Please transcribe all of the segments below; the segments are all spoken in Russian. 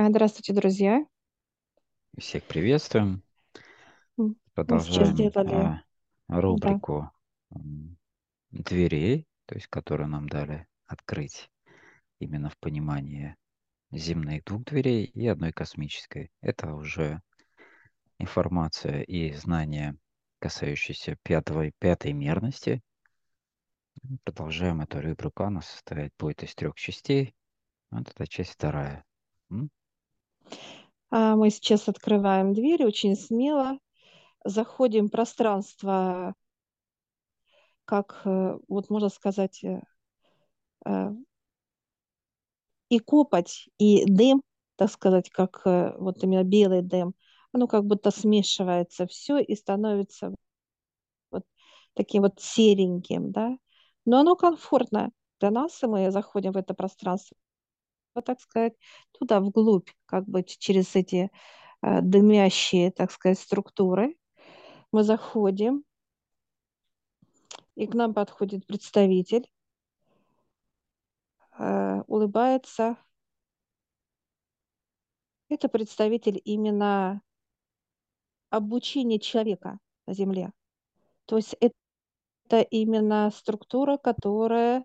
А, Здравствуйте, друзья. Всех приветствуем. М, Мы сейчас Продолжаем сделали, а, да. рубрику м, дверей, то есть которую нам дали открыть именно в понимании земных двух дверей и одной космической. Это уже информация и знания, касающиеся пятого пятой мерности. Продолжаем эту рубрику. Она состоять будет из трех частей. Вот это часть вторая. М? А Мы сейчас открываем дверь очень смело, заходим в пространство, как, э, вот можно сказать, э, э, и копоть, и дым, так сказать, как вот именно белый дым, оно как будто смешивается все и становится вот таким вот сереньким, да. Но оно комфортно для нас, и мы заходим в это пространство так сказать, туда вглубь, как бы через эти э, дымящие, так сказать, структуры. Мы заходим, и к нам подходит представитель, э, улыбается. Это представитель именно обучения человека на Земле. То есть это именно структура, которая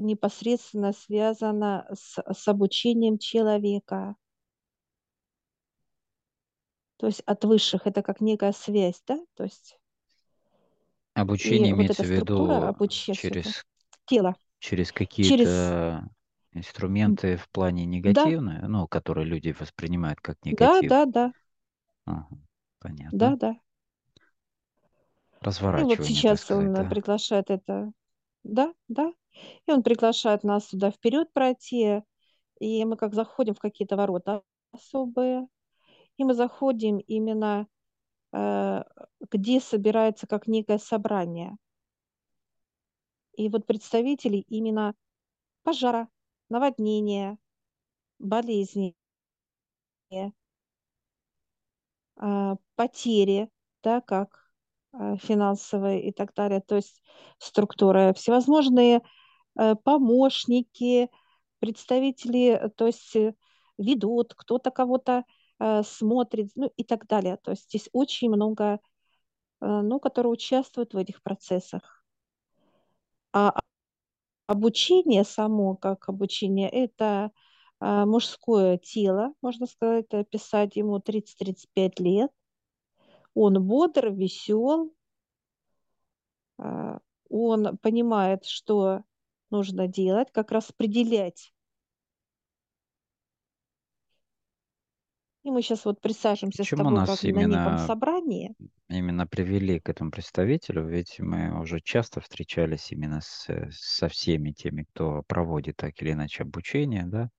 непосредственно связана с, с обучением человека. То есть от высших это как некая связь, да? То есть и Обучение вот эта имеется в структура виду обучения через тела через через какие-то инструменты в плане Да, негативные, ну, которые люди воспринимают как да, негатив. да, да, Ага, понятно. да, да. И вот Разворачивание, так сейчас сказать, он э, да. приглашает это, да, да. И он приглашает нас туда вперед пройти, и мы как заходим в какие-то ворота особые, и мы заходим именно, э, где собирается как некое собрание. И вот представители именно пожара, наводнения, болезни, а, потери, да, как а, финансовые и так далее, то есть структура, всевозможные э, помощники, представители, э, то есть э, ведут, кто-то кого-то э, смотрит, ну и так далее. То есть здесь очень много, э, ну, которые участвуют в этих процессах. А обучение само, как обучение, это мужское тело, можно сказать, описать ему 30-35 лет. Он бодр, весел, он понимает, что нужно делать, как распределять. И мы сейчас вот присаживаемся с Почему тобой как нас на неком именно, собрании. именно привели к этому представителю? Ведь мы уже часто встречались именно с, со всеми теми, кто проводит так или иначе обучение, да,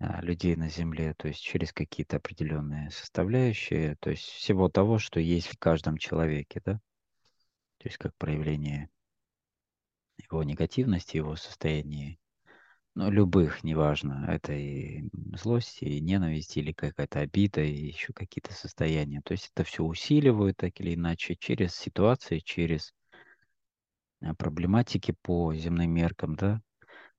а, людей на Земле, то есть через какие-то определенные составляющие, то есть всего того, что есть в каждом человеке, да, то есть как проявление его негативности, его состояния, ну, любых, неважно, это и злость, и ненависть, или какая-то обида, и еще какие-то состояния. То есть это все усиливают так или иначе через ситуации, через а, проблематики по земным меркам, да,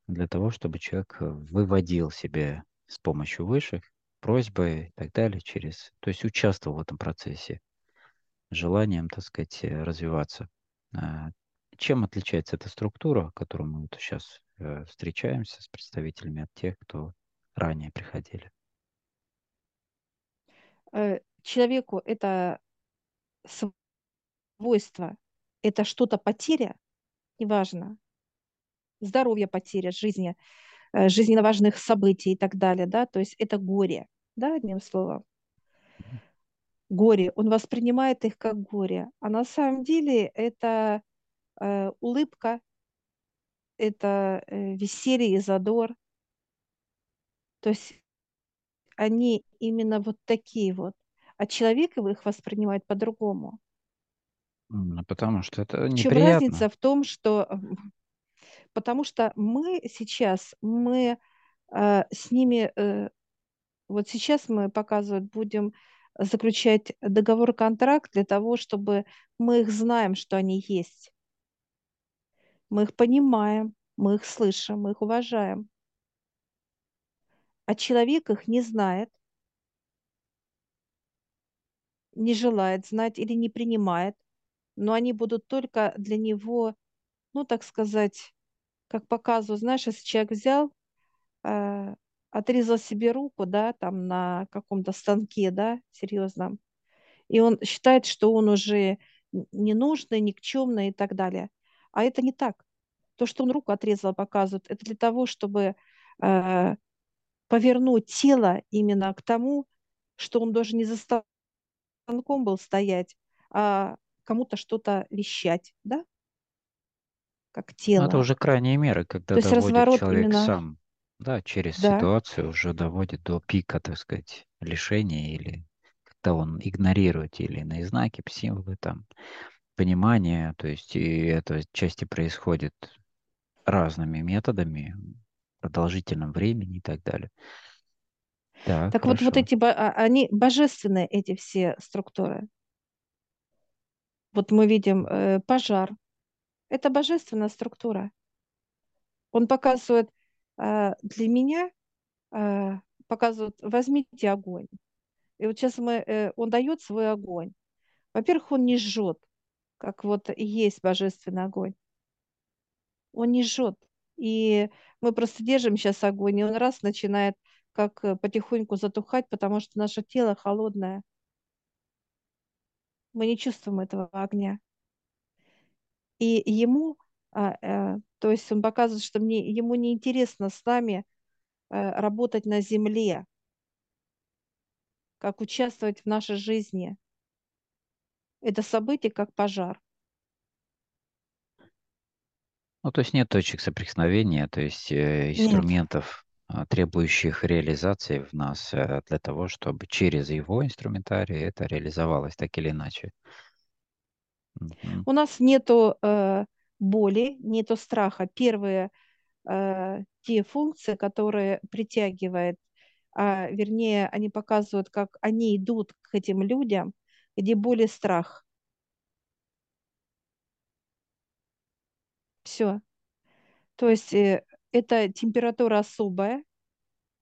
для того, чтобы человек э, выводил себя с помощью высших, просьбой и так далее, через, то есть участвовал в этом процессе, желанием, так сказать, э, развиваться. Чем отличается эта структура, которую мы вот сейчас э, встречаемся с представителями от тех, кто ранее приходили? Э, Человеку это свойство, это что-то потеря, неважно, здоровье потеря, жизни, э, жизненно важных событий и так далее, да, то есть это горе, да, одним словом. Горе, он воспринимает их как горе, а на самом деле это улыбка, это э, веселье и задор, то есть они именно вот такие вот, а человек их воспринимает по-другому. Потому что это В чем неприятно. разница в том, что потому что мы сейчас, мы э, с ними, э, вот сейчас мы показывать будем заключать договор-контракт для того, чтобы мы их знаем, что они есть. Мы их понимаем, мы их слышим, мы их уважаем. а человек их не знает, не желает знать или не принимает, но они будут только для него, ну, так сказать, как показываю, знаешь, если человек взял, э, отрезал себе руку, да, там на каком-то станке, да, серьезном, и он считает, что он уже ненужный, никчемный и так далее. А это не так. То, что он руку отрезал, показывает, это для того, чтобы э, повернуть тело именно к тому, что он даже не за станком был стоять, а кому-то что-то вещать, да, как Но это тело. уже крайние меры, когда То есть доводит разворот человек именно, сам, да, через да. ситуацию уже доводит до пика, так сказать, лишения или когда он игнорирует или иные знаки, символы, там, понимание, то есть и это части происходит разными методами, продолжительном времени и так далее. Так, Так вот, вот хорошо. эти, а- они божественные, эти все структуры. Вот мы видим э, пожар. Это божественная структура. Он показывает э, для меня, э, показывает, возьмите огонь. И вот сейчас мы, э, он дает свой огонь. Во-первых, он не жжет, как вот и есть божественный огонь. Он не жжет. И мы просто держим сейчас огонь, и он раз начинает как э, потихоньку затухать, потому что наше тело холодное. Мы не чувствуем этого огня. И ему, а, э, то есть он показывает, что мне, ему не интересно с нами э, работать на земле, как участвовать в нашей жизни. Это событие как пожар. Ну, то есть нет точек соприкосновения, то есть э, инструментов, а, требующих реализации в нас э, для того, чтобы через его инструментарий это реализовалось так или иначе. Мгм. У нас нету э, боли, нету страха. Первые э, те функции, которые притягивают, а, вернее, они показывают, как они идут к этим людям, где боль и страх. Все. То есть э, это температура особая,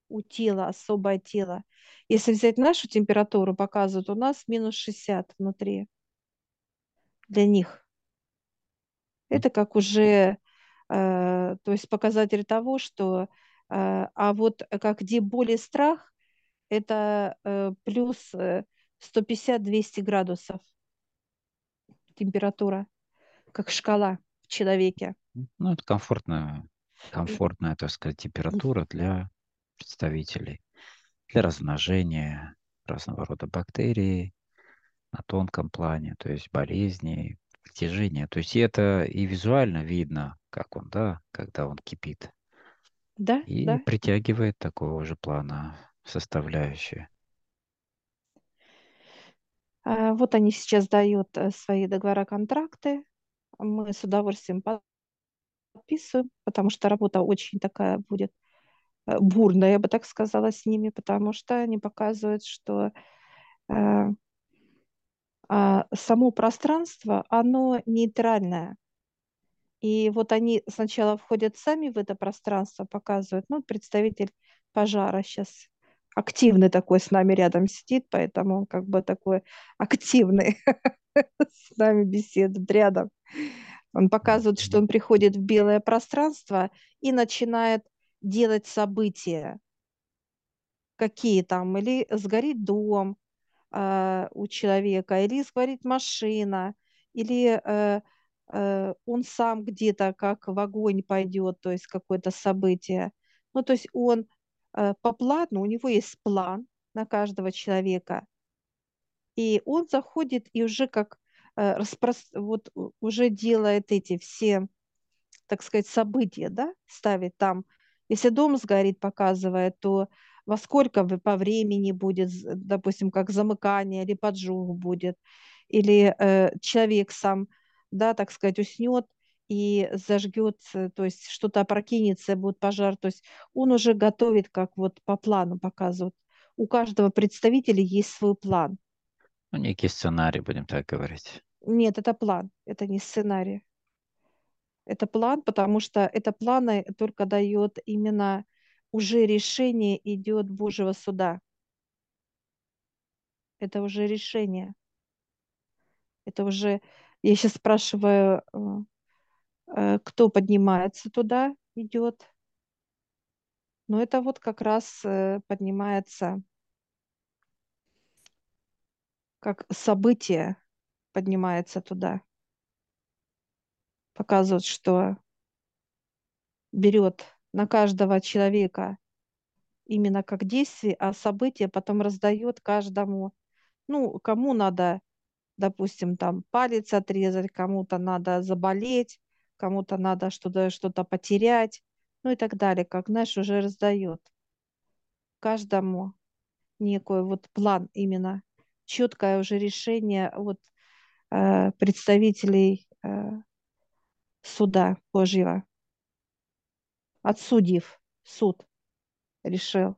у тела особое тело. Если взять нашу температуру, показывают, у нас минус 60 внутри для них. Это как уже, э, то есть показатель того, что, э, а вот как где боль и страх, это э, плюс э, 150-200 градусов температура, как шкала человеке. Ну, это комфортная, комфортная, так сказать, температура для представителей, для размножения разного рода бактерий на тонком плане, то есть болезни, притяжения. То есть это и визуально видно, как он, да, когда он кипит. Да, И да. притягивает такого же плана составляющие. А, Вот они сейчас дают э, свои договора, контракты. Мы с удовольствием подписываем, потому что работа очень такая будет э, бурная, я бы так сказала, с ними, потому что они показывают, что э, а, само пространство, оно нейтральное. И вот они сначала входят сами в это пространство, показывают, ну, представитель пожара сейчас активный такой с нами рядом сидит, поэтому он как бы такой активный с нами беседует рядом. Он показывает, что он приходит в белое пространство и начинает делать события, какие там, или сгорит дом а, у человека, или сгорит машина, или э, э, он сам где-то как в огонь пойдет, то есть какое-то событие. Ну, то есть он э, по плану, у него есть план на каждого человека, и он заходит и уже как э, распрос... вот уже делает эти все так сказать, события, да, ставит там. Если дом сгорит, показывает, то во сколько по времени будет, допустим, как замыкание или поджог будет, или э, человек сам, да, так сказать, уснет и зажгет, э, то есть что-то опрокинется, будет пожар, то есть он уже готовит, как вот по плану показывают. У каждого представителя есть свой план. Ну, некий сценарий, будем так говорить. Нет, это план, это не сценарий. Это план, потому что это планы только дает именно уже решение идет Божьего суда. Это уже решение. Это уже, я сейчас спрашиваю, э, кто поднимается туда, идет. Но это вот как раз э, поднимается как событие поднимается туда. Показывает, что берет на каждого человека именно как действие, а событие потом раздает каждому. Ну, кому надо, допустим, там палец отрезать, кому-то надо заболеть, кому-то надо что-то что потерять, ну и так далее, как, знаешь, уже раздает каждому некий вот план именно, четкое уже решение вот э, представителей э, суда Божьего, от судьев, суд решил.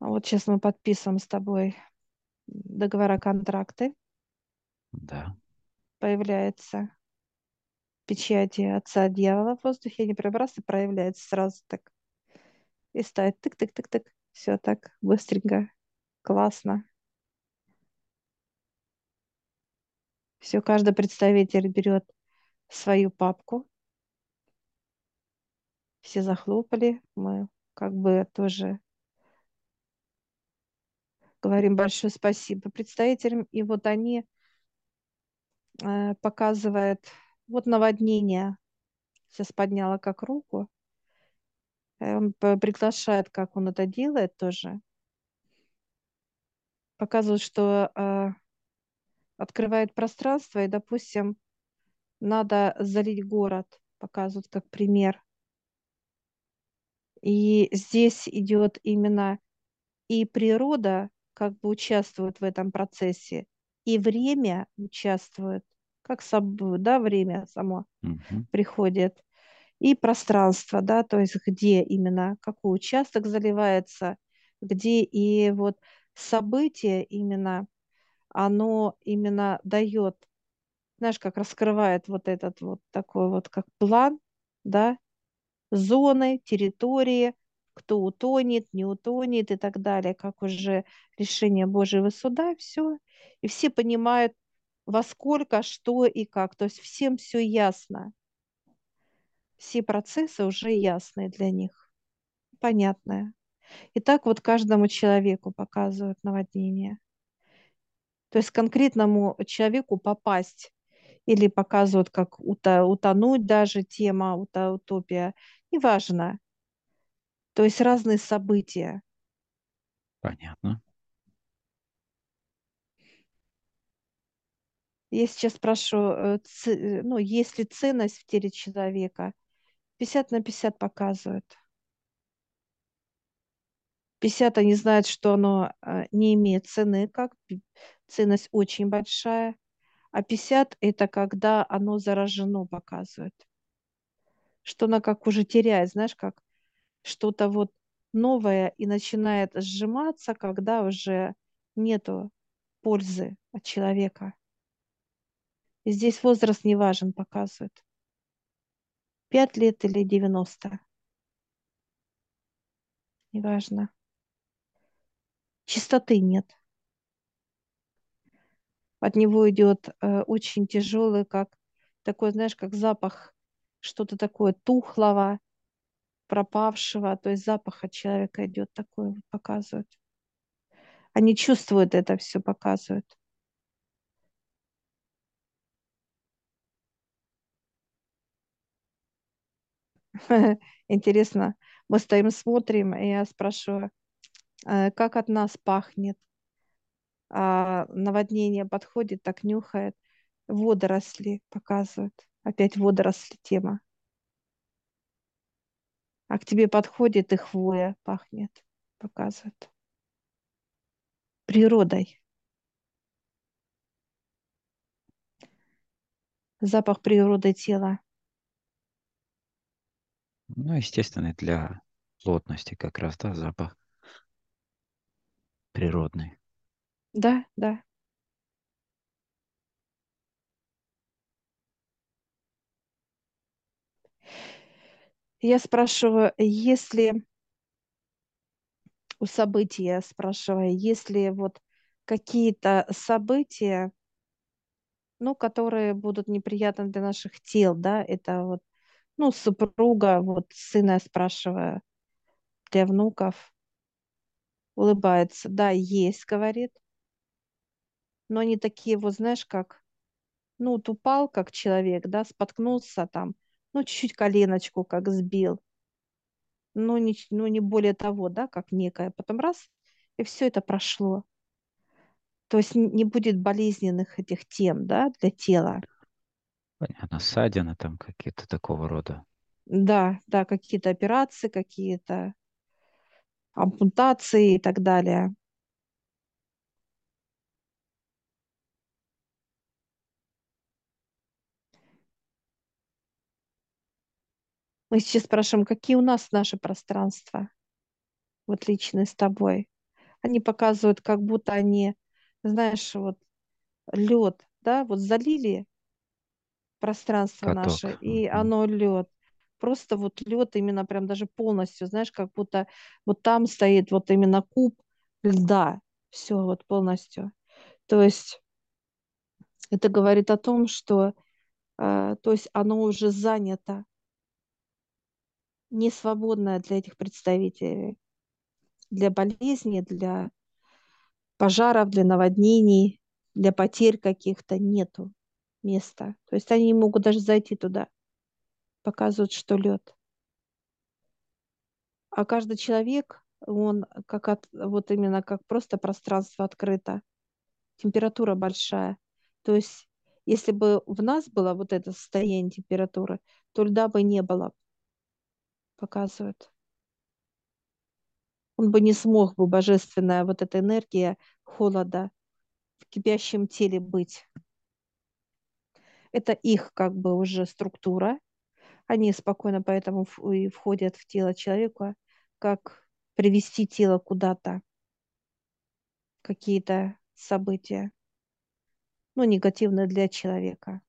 А вот сейчас мы подписываем с тобой договора, контракты. Да. Появляется печати отца дьявола в воздухе, не пробрался, проявляется сразу так. И ставит тык-тык-тык-тык. Все так быстренько, классно. Все, каждый представитель берет свою папку. Все захлопали. Мы как бы тоже говорим большое спасибо представителям. И вот они э, показывают, вот наводнение. Сейчас подняла как руку. Э, он приглашает, как он это делает тоже. Показывает, что э, открывает пространство, и, допустим, надо залить город, показывают как пример. И здесь идет именно и природа как бы участвует в этом процессе, и время участвует, как собой, да, время само Угу. приходит, и пространство, да, то есть где именно, какой участок заливается, где и вот событие именно, оно именно дает, знаешь, как раскрывает вот этот вот такой вот как план, да, зоны, территории, кто утонет, не утонет и так далее, как уже решение Божьего суда, все. И все понимают, во сколько, что и как. То есть всем все ясно. Все процессы уже ясные для них, понятные. И так вот каждому человеку показывают наводнение. То есть конкретному человеку попасть или показывают, как утонуть даже тема, утопия, неважно. То есть разные события. Понятно. Я сейчас спрошу, э, э, ну, есть ли ценность в теле человека? 50 на 50 показывают. 50 они знают, что оно э, не имеет цены, как ценность очень большая. А 50 это когда оно заражено, показывает. Что оно как уже теряет, знаешь, как что-то вот новое и начинает сжиматься, когда уже нету пользы от человека. И здесь возраст не важен, показывает. Пять лет или девяносто. Неважно. Чистоты нет. От него идет э, очень тяжелый, как такой, знаешь, как запах, что-то такое тухлого, пропавшего, то есть запах от человека идет такой, показывают. Они чувствуют это все, показывают. Интересно, мы стоим, смотрим, и я спрашиваю, «Э, как от нас пахнет? А наводнение подходит, так нюхает. Водоросли показывают. Опять водоросли тема. А к тебе подходит и хвоя пахнет, показывает. Природой. Запах природы тела. Ну, естественно, для плотности как раз, да, запах природный. Да, да. Я спрашиваю, если у события, спрашиваю, если вот какие-то события, ну, которые будут неприятны для наших тел, да, это вот ну, супруга, вот сына я спрашиваю, для внуков, улыбается, да, есть, говорит, но они такие, вот знаешь, как, ну, вот упал как человек, да, споткнулся там, ну, чуть-чуть коленочку как сбил, ну не, ну, не более того, да, как некое, потом раз, и все это прошло. То есть не будет болезненных этих тем, да, для тела. Понятно, ссадины там какие-то такого рода. Да, да, какие-то операции, какие-то ампутации и так далее. Мы сейчас спрашиваем, какие у нас наши пространства, вот личные с тобой. Они показывают, как будто они, знаешь, вот лед, да, вот залили пространство наше, Каток. и Мгм. оно лед. Просто вот лед именно прям даже полностью, знаешь, как будто вот там стоит вот именно куб льда. Все вот полностью. То есть это говорит о том, что э, то есть оно уже занято, не свободное для этих представителей, для болезней, для пожаров, для наводнений, для потерь каких-то нету места. То есть они не могут даже зайти туда. Показывают, что лед. А каждый человек, он как от, вот именно как просто пространство открыто, температура большая. То есть если бы в нас было вот это состояние температуры, то льда бы не было, показывают. Он бы не смог бы божественная вот эта энергия холода в кипящем теле быть. Это их как бы уже структура. Они спокойно поэтому и входят в тело человека, как привести тело куда-то, какие-то события, ну, негативные для человека.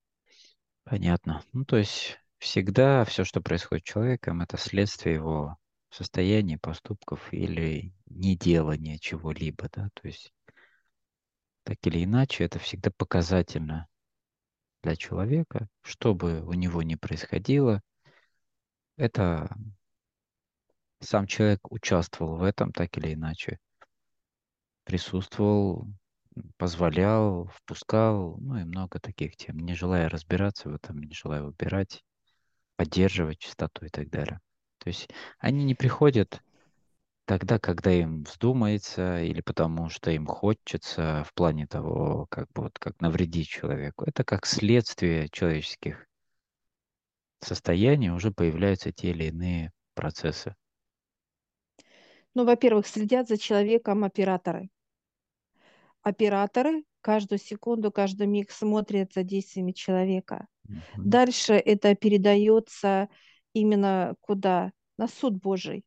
Понятно. Ну, то есть всегда все, что происходит с человеком, это следствие его состояния, поступков или неделания чего-либо, да, то есть так или иначе это всегда показательно для человека, что бы у него ни происходило, это сам человек участвовал в этом так или иначе, присутствовал, позволял, впускал, ну и много таких тем, не желая разбираться в этом, не желая выбирать, поддерживать чистоту и так далее. То есть они не приходят тогда, когда им вздумается, или потому что им хочется в плане того, как бы вот как навредить человеку. Это как следствие человеческих состояний уже появляются те или иные процессы. Ну, во-первых, следят за человеком операторы. Операторы каждую секунду, каждый миг смотрят за действиями человека. Мгм. Дальше это передается именно куда? На суд Божий.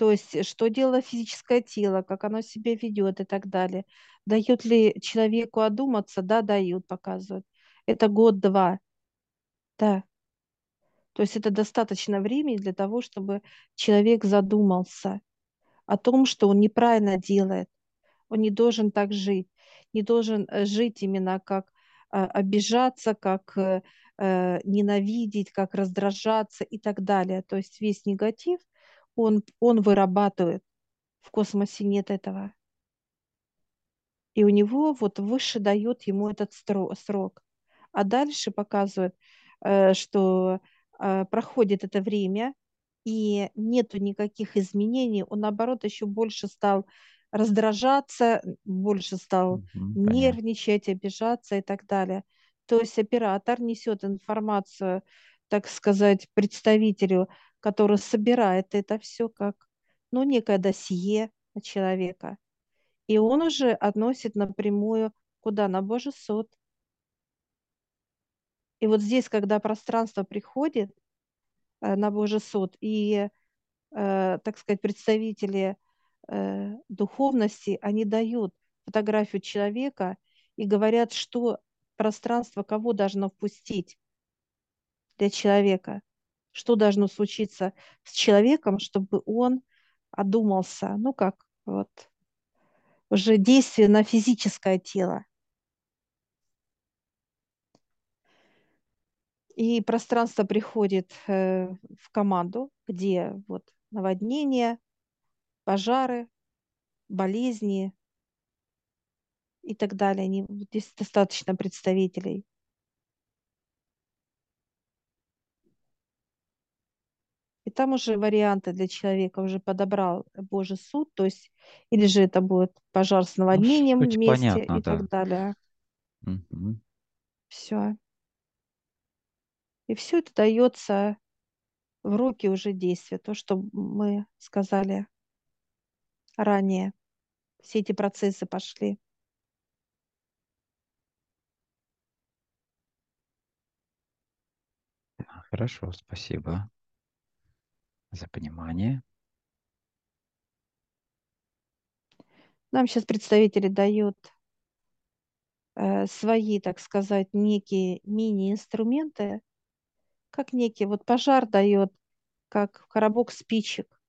То есть, что делало физическое тело, как оно себя ведет и так далее. Дают ли человеку одуматься? Да, дают, показывают. Это год-два. Да. То есть это достаточно времени для того, чтобы человек задумался о том, что он неправильно делает. Он не должен так жить. Не должен э, жить именно как э, обижаться, как э, э, ненавидеть, как раздражаться и так далее. То есть весь негатив он, он вырабатывает. В космосе нет этого. И у него вот выше дает ему этот срок. А дальше показывает, э, что э, проходит это время, и нету никаких изменений, он наоборот еще больше стал раздражаться, больше стал Мгм. Понятно. нервничать, обижаться и так далее. То есть оператор несет информацию, так сказать, представителю, который собирает это все как ну, некое досье человека. И он уже относит напрямую куда? На Божий суд. И вот здесь, когда пространство приходит э, на Божий суд, и, э, так сказать, представители э, духовности, они дают фотографию человека и говорят, что пространство кого должно впустить для человека. Что должно случиться с человеком, чтобы он одумался, ну как вот уже действие на физическое тело. И пространство приходит э, в команду, где вот наводнения, пожары, болезни и так далее. Они, здесь достаточно представителей. Там уже варианты для человека уже подобрал Божий суд, то есть или же это будет пожар с Ну, наводнением суть вместе понятна, и да. так далее. Мгм. Все. И все это дается в руки уже действия, то, что мы сказали ранее. Все эти процессы пошли. Хорошо, спасибо за понимание. Нам сейчас представители дают э, свои, так сказать, некие мини-инструменты, как некий вот пожар дает, как коробок спичек,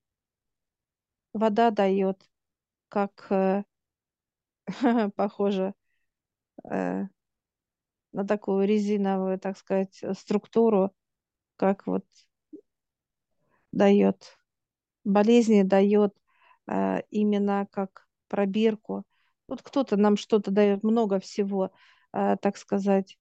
вода дает, как э, похоже э, на такую резиновую, так сказать, структуру, как вот дает болезни, дает э, именно как пробирку. Вот кто-то нам что-то дает, много всего, э, так сказать,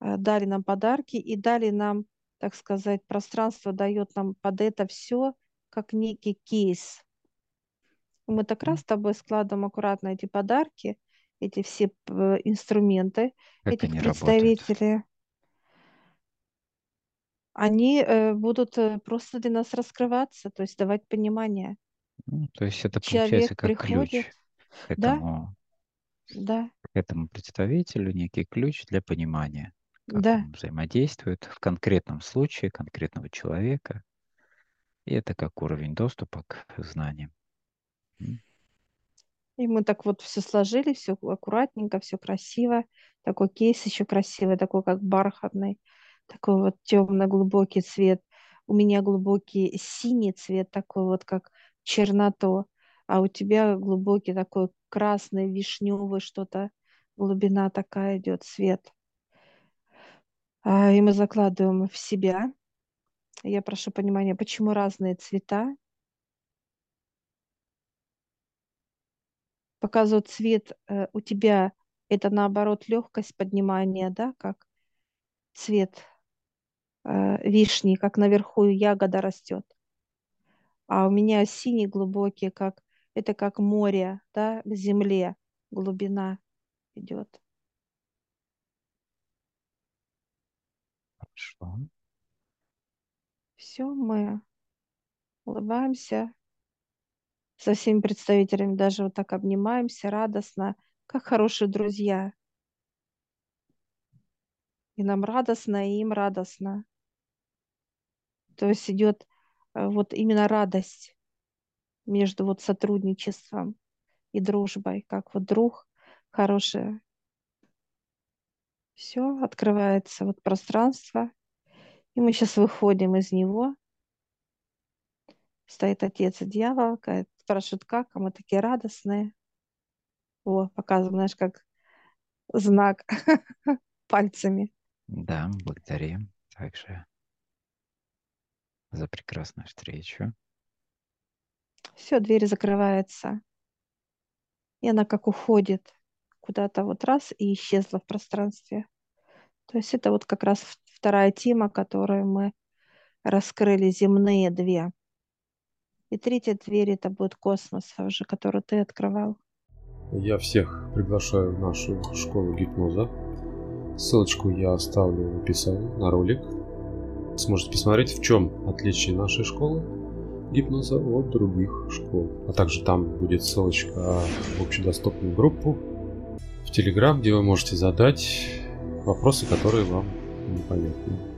э, дали нам подарки и дали нам, так сказать, пространство дает нам под это все, как некий кейс. Мы так раз с тобой складываем аккуратно эти подарки, эти все п- инструменты Как этих они работают? Они э, будут э, просто для нас раскрываться, то есть давать понимание. Ну, то есть это Человек получается как приходит, ключ к этому, да, к этому представителю, некий ключ для понимания, как да. он взаимодействует в конкретном случае конкретного человека. И это как уровень доступа к знаниям. И мы так вот все сложили, все аккуратненько, все красиво. Такой кейс еще красивый, такой как бархатный, такой вот темно-глубокий цвет. У меня глубокий синий цвет, такой вот как черноту, а у тебя глубокий такой красный, вишневый что-то. Глубина такая идет, цвет. А, и мы закладываем в себя. Я прошу понимания, почему разные цвета. Показываю цвет э, у тебя, это наоборот легкость поднимания, да, как цвет вишни, как наверху ягода растет. А у меня синий глубокий, как это как море, да, к земле глубина идет. Хорошо. Все, мы улыбаемся со всеми представителями, даже вот так обнимаемся радостно, как хорошие друзья. И нам радостно, и им радостно. То есть идет э, вот именно радость между вот сотрудничеством и дружбой, как вот друг хороший. Все, открывается вот пространство, и мы сейчас выходим из него. Стоит отец и дьявол, спрашивает, как, а мы такие радостные. О, показываем, знаешь, как знак пальцами. Да, благодарим также за прекрасную встречу. Все, дверь закрывается. И она как уходит куда-то вот раз и исчезла в пространстве. То есть это вот как раз вторая тема, которую мы раскрыли, земные две. И третья дверь это будет космос уже, который ты открывал. Я всех приглашаю в нашу школу гипноза. Ссылочку я оставлю в описании на ролик. Сможете посмотреть, в чем отличие нашей школы гипноза от других школ. А также там будет ссылочка в общедоступную группу в Телеграм, где вы можете задать вопросы, которые вам непонятны.